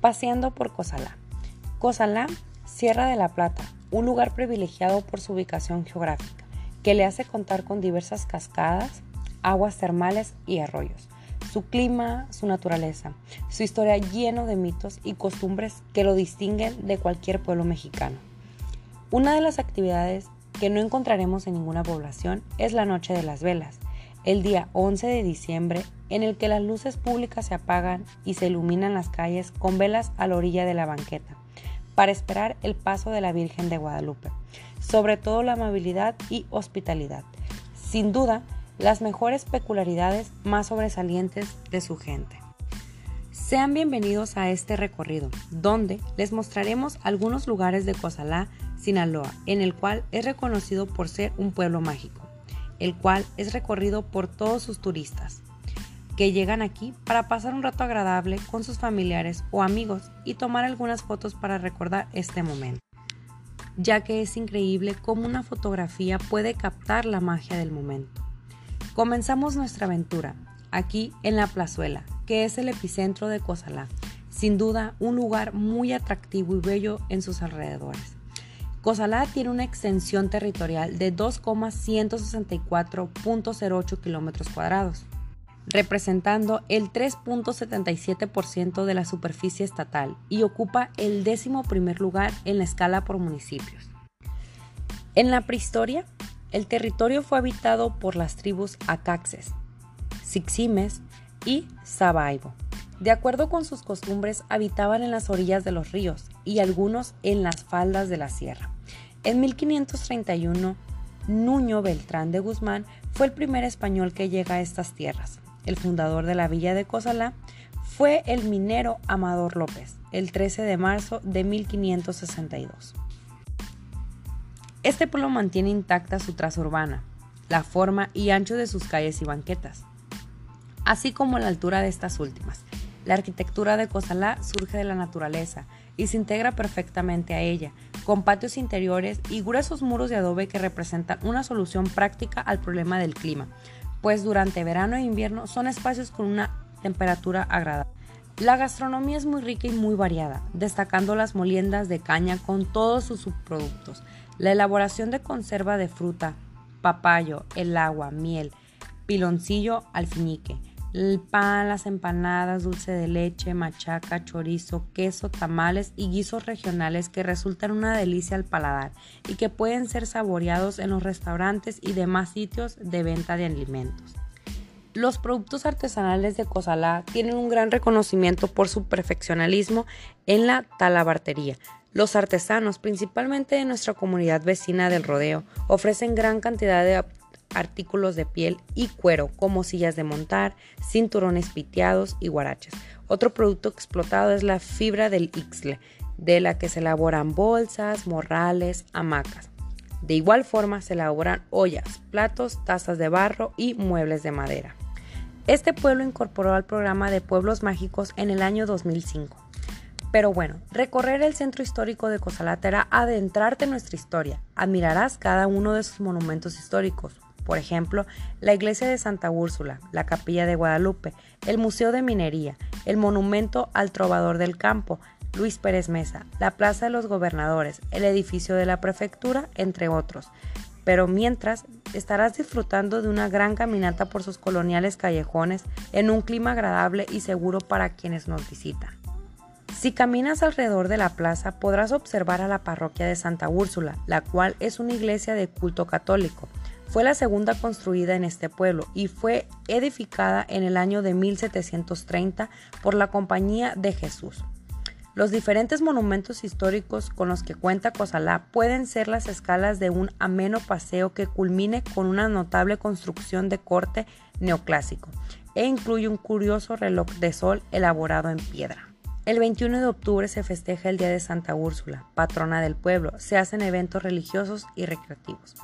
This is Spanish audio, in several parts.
Paseando por Cozalá. Cozalá, Sierra de la Plata, un lugar privilegiado por su ubicación geográfica, que le hace contar con diversas cascadas, aguas termales y arroyos. Su clima, su naturaleza, su historia lleno de mitos y costumbres que lo distinguen de cualquier pueblo mexicano. Una de las actividades que no encontraremos en ninguna población es la Noche de las Velas, el día 11 de diciembre en el que las luces públicas se apagan y se iluminan las calles con velas a la orilla de la banqueta, para esperar el paso de la Virgen de Guadalupe, sobre todo la amabilidad y hospitalidad. Sin duda, las mejores peculiaridades más sobresalientes de su gente. Sean bienvenidos a este recorrido, donde les mostraremos algunos lugares de Cozalá, Sinaloa, en el cual es reconocido por ser un pueblo mágico, el cual es recorrido por todos sus turistas que llegan aquí para pasar un rato agradable con sus familiares o amigos y tomar algunas fotos para recordar este momento, ya que es increíble cómo una fotografía puede captar la magia del momento. Comenzamos nuestra aventura aquí en la plazuela, que es el epicentro de Cozalá, sin duda un lugar muy atractivo y bello en sus alrededores. Cozalá tiene una extensión territorial de 2,164.08 kilómetros cuadrados representando el 3.77% de la superficie estatal y ocupa el décimo primer lugar en la escala por municipios. En la prehistoria, el territorio fue habitado por las tribus Acaxes, Siximes y Sabaibo. De acuerdo con sus costumbres, habitaban en las orillas de los ríos y algunos en las faldas de la sierra. En 1531, Nuño Beltrán de Guzmán fue el primer español que llega a estas tierras el fundador de la villa de Cozalá, fue el minero Amador López, el 13 de marzo de 1562. Este pueblo mantiene intacta su traza urbana, la forma y ancho de sus calles y banquetas, así como la altura de estas últimas. La arquitectura de Cozalá surge de la naturaleza y se integra perfectamente a ella, con patios interiores y gruesos muros de adobe que representan una solución práctica al problema del clima, pues durante verano e invierno son espacios con una temperatura agradable. La gastronomía es muy rica y muy variada, destacando las moliendas de caña con todos sus subproductos, la elaboración de conserva de fruta, papayo, el agua, miel, piloncillo alfinique, el pan, las empanadas, dulce de leche, machaca, chorizo, queso, tamales y guisos regionales que resultan una delicia al paladar y que pueden ser saboreados en los restaurantes y demás sitios de venta de alimentos. Los productos artesanales de Cozalá tienen un gran reconocimiento por su perfeccionalismo en la talabartería. Los artesanos, principalmente de nuestra comunidad vecina del rodeo, ofrecen gran cantidad de artículos de piel y cuero como sillas de montar, cinturones piteados y guaraches. Otro producto explotado es la fibra del ixle, de la que se elaboran bolsas, morrales, hamacas. De igual forma se elaboran ollas, platos, tazas de barro y muebles de madera. Este pueblo incorporó al programa de Pueblos Mágicos en el año 2005. Pero bueno, recorrer el centro histórico de era adentrarte en nuestra historia. Admirarás cada uno de sus monumentos históricos, por ejemplo, la iglesia de Santa Úrsula, la capilla de Guadalupe, el Museo de Minería, el monumento al trovador del campo, Luis Pérez Mesa, la Plaza de los Gobernadores, el edificio de la prefectura, entre otros. Pero mientras, estarás disfrutando de una gran caminata por sus coloniales callejones en un clima agradable y seguro para quienes nos visitan. Si caminas alrededor de la plaza podrás observar a la parroquia de Santa Úrsula, la cual es una iglesia de culto católico. Fue la segunda construida en este pueblo y fue edificada en el año de 1730 por la Compañía de Jesús. Los diferentes monumentos históricos con los que cuenta Cozalá pueden ser las escalas de un ameno paseo que culmine con una notable construcción de corte neoclásico e incluye un curioso reloj de sol elaborado en piedra. El 21 de octubre se festeja el Día de Santa Úrsula, patrona del pueblo. Se hacen eventos religiosos y recreativos.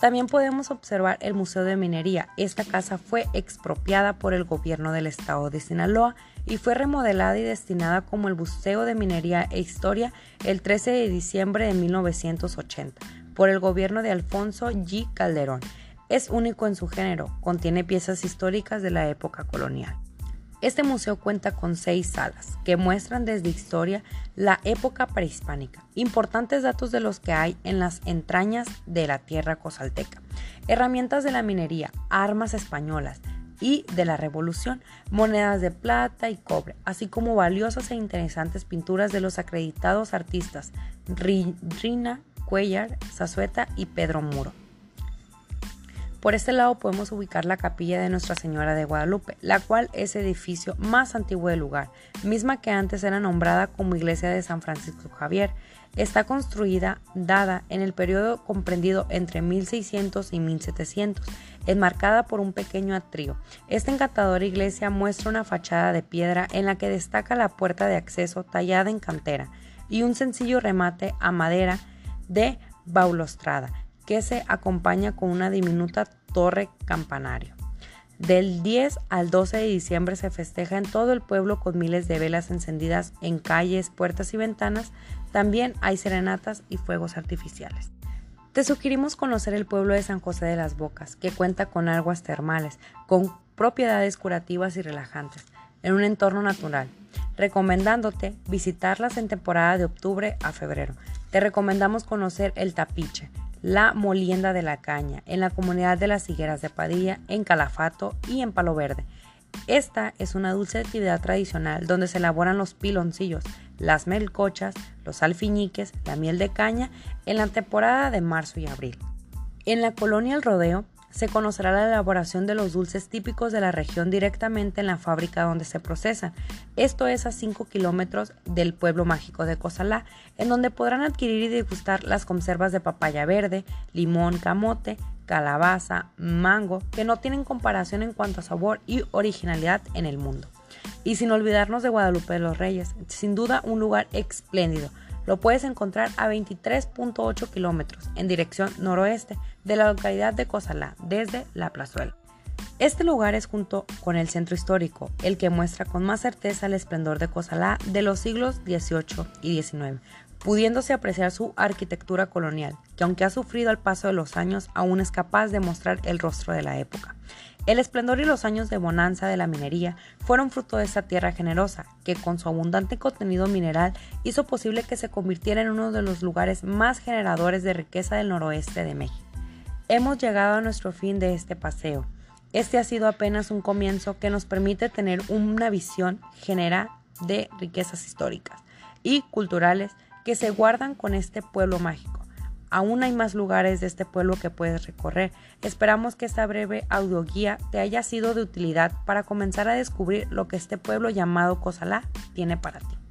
También podemos observar el Museo de Minería. Esta casa fue expropiada por el gobierno del estado de Sinaloa y fue remodelada y destinada como el Museo de Minería e Historia el 13 de diciembre de 1980 por el gobierno de Alfonso G. Calderón. Es único en su género, contiene piezas históricas de la época colonial. Este museo cuenta con seis salas que muestran desde historia la época prehispánica, importantes datos de los que hay en las entrañas de la tierra cosalteca, herramientas de la minería, armas españolas, y de la Revolución, monedas de plata y cobre, así como valiosas e interesantes pinturas de los acreditados artistas Rina Cuellar, Zazueta y Pedro Muro. Por este lado podemos ubicar la capilla de Nuestra Señora de Guadalupe, la cual es edificio más antiguo del lugar, misma que antes era nombrada como iglesia de San Francisco Javier. Está construida, dada en el periodo comprendido entre 1600 y 1700, enmarcada por un pequeño atrio. Esta encantadora iglesia muestra una fachada de piedra en la que destaca la puerta de acceso tallada en cantera y un sencillo remate a madera de baulostrada que se acompaña con una diminuta torre campanario. Del 10 al 12 de diciembre se festeja en todo el pueblo con miles de velas encendidas en calles, puertas y ventanas. También hay serenatas y fuegos artificiales. Te sugerimos conocer el pueblo de San José de las Bocas, que cuenta con aguas termales, con propiedades curativas y relajantes, en un entorno natural, recomendándote visitarlas en temporada de octubre a febrero. Te recomendamos conocer el Tapiche, la Molienda de la Caña, en la comunidad de las Higueras de Padilla, en Calafato y en Palo Verde. Esta es una dulce actividad tradicional donde se elaboran los piloncillos, las melcochas, los alfiñiques, la miel de caña en la temporada de marzo y abril. En la colonia El Rodeo se conocerá la elaboración de los dulces típicos de la región directamente en la fábrica donde se procesan. Esto es a 5 kilómetros del pueblo mágico de Cozalá, en donde podrán adquirir y degustar las conservas de papaya verde, limón, camote, calabaza, mango, que no tienen comparación en cuanto a sabor y originalidad en el mundo. Y sin olvidarnos de Guadalupe de los Reyes, sin duda un lugar espléndido, lo puedes encontrar a 23.8 kilómetros en dirección noroeste de la localidad de Cozalá, desde La Plazuela. Este lugar es junto con el centro histórico, el que muestra con más certeza el esplendor de Cozalá de los siglos XVIII y XIX, pudiéndose apreciar su arquitectura colonial, que aunque ha sufrido al paso de los años, aún es capaz de mostrar el rostro de la época. El esplendor y los años de bonanza de la minería fueron fruto de esta tierra generosa, que con su abundante contenido mineral hizo posible que se convirtiera en uno de los lugares más generadores de riqueza del noroeste de México. Hemos llegado a nuestro fin de este paseo. Este ha sido apenas un comienzo que nos permite tener una visión general de riquezas históricas y culturales que se guardan con este pueblo mágico Aún hay más lugares de este pueblo que puedes recorrer. Esperamos que esta breve audioguía te haya sido de utilidad para comenzar a descubrir lo que este pueblo llamado Cozalá tiene para ti.